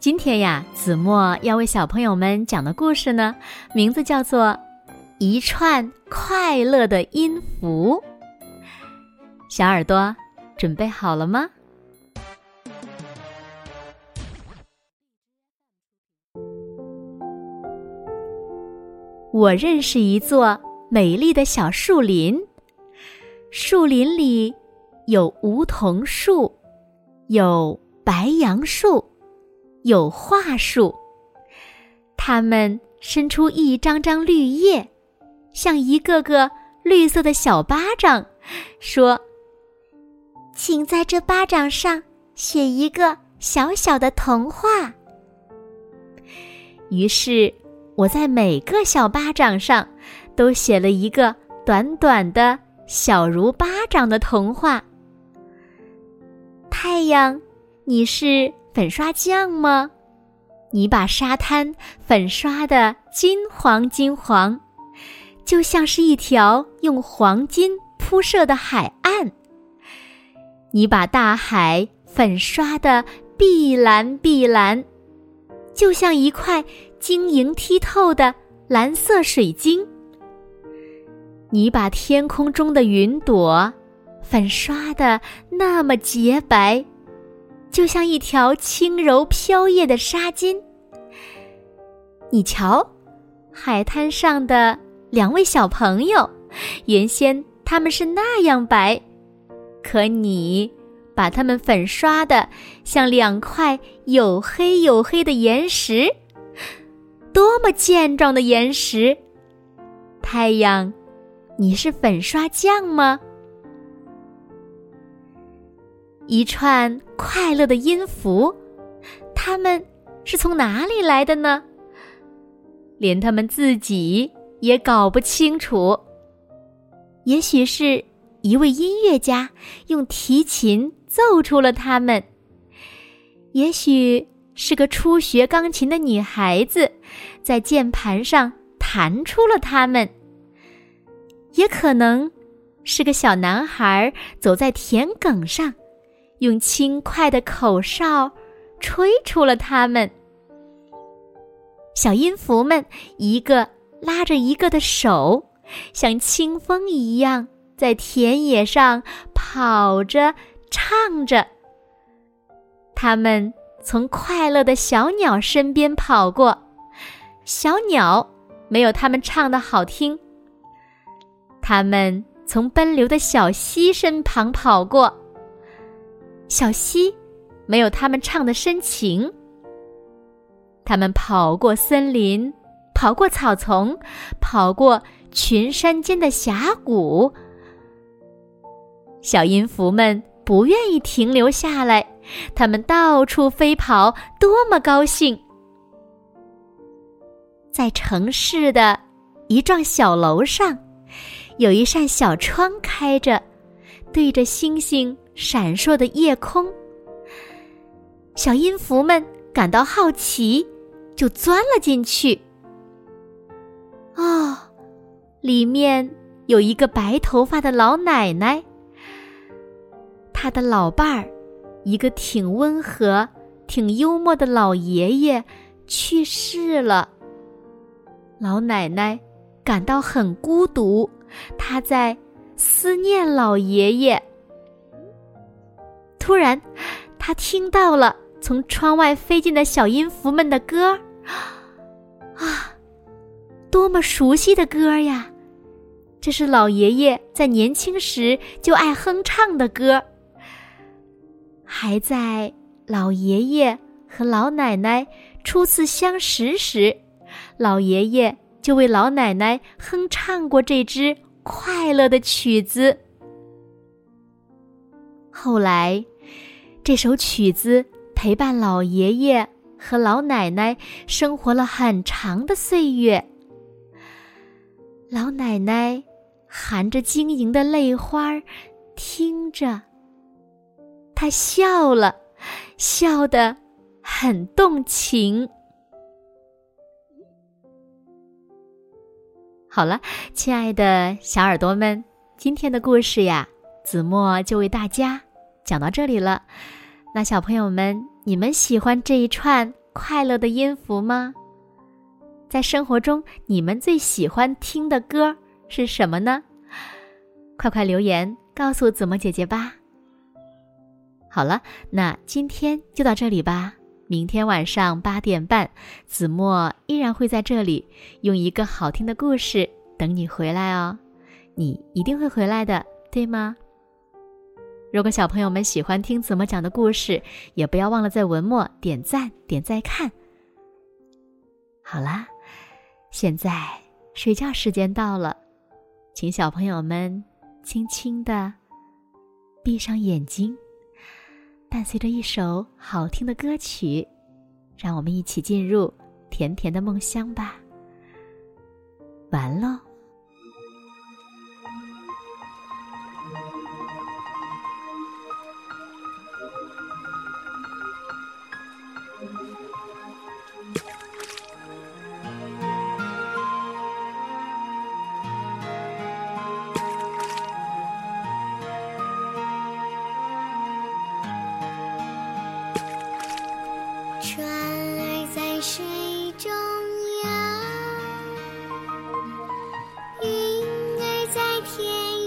今天呀，子墨要为小朋友们讲的故事呢，名字叫做《一串快乐的音符》。小耳朵准备好了吗？我认识一座美丽的小树林，树林里有梧桐树，有白杨树。有桦树，它们伸出一张张绿叶，像一个个绿色的小巴掌，说：“请在这巴掌上写一个小小的童话。”于是，我在每个小巴掌上都写了一个短短的小如巴掌的童话。太阳，你是？粉刷匠吗？你把沙滩粉刷的金黄金黄，就像是一条用黄金铺设的海岸。你把大海粉刷的碧蓝碧蓝，就像一块晶莹剔透的蓝色水晶。你把天空中的云朵粉刷的那么洁白。就像一条轻柔飘曳的纱巾。你瞧，海滩上的两位小朋友，原先他们是那样白，可你把它们粉刷的像两块黝黑黝黑的岩石，多么健壮的岩石！太阳，你是粉刷匠吗？一串快乐的音符，它们是从哪里来的呢？连他们自己也搞不清楚。也许是一位音乐家用提琴奏出了它们，也许是个初学钢琴的女孩子在键盘上弹出了它们，也可能是个小男孩走在田埂上。用轻快的口哨，吹出了它们。小音符们一个拉着一个的手，像清风一样在田野上跑着、唱着。他们从快乐的小鸟身边跑过，小鸟没有他们唱的好听。他们从奔流的小溪身旁跑过。小溪没有他们唱的深情。他们跑过森林，跑过草丛，跑过群山间的峡谷。小音符们不愿意停留下来，他们到处飞跑，多么高兴！在城市的一幢小楼上，有一扇小窗开着，对着星星。闪烁的夜空，小音符们感到好奇，就钻了进去。哦，里面有一个白头发的老奶奶，她的老伴儿，一个挺温和、挺幽默的老爷爷去世了。老奶奶感到很孤独，她在思念老爷爷。突然，他听到了从窗外飞进的小音符们的歌啊，多么熟悉的歌呀！这是老爷爷在年轻时就爱哼唱的歌。还在老爷爷和老奶奶初次相识时，老爷爷就为老奶奶哼唱过这支快乐的曲子。后来。这首曲子陪伴老爷爷和老奶奶生活了很长的岁月。老奶奶含着晶莹的泪花，听着，她笑了，笑得很动情。好了，亲爱的小耳朵们，今天的故事呀，子墨就为大家讲到这里了。那小朋友们，你们喜欢这一串快乐的音符吗？在生活中，你们最喜欢听的歌是什么呢？快快留言告诉子墨姐姐吧。好了，那今天就到这里吧。明天晚上八点半，子墨依然会在这里，用一个好听的故事等你回来哦。你一定会回来的，对吗？如果小朋友们喜欢听子墨讲的故事，也不要忘了在文末点赞、点再看。好啦，现在睡觉时间到了，请小朋友们轻轻的闭上眼睛。伴随着一首好听的歌曲，让我们一起进入甜甜的梦乡吧。完喽。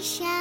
下。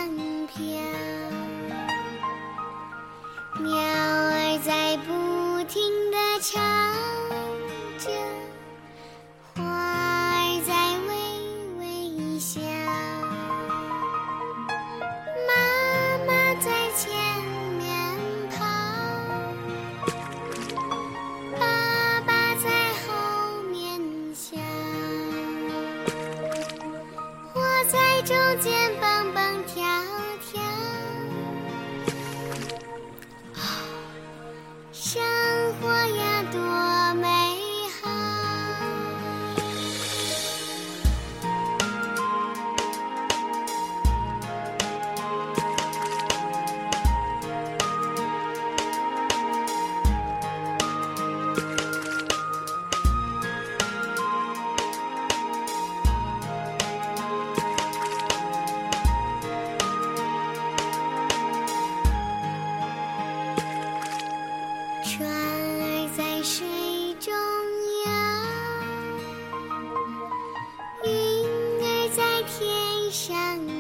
想你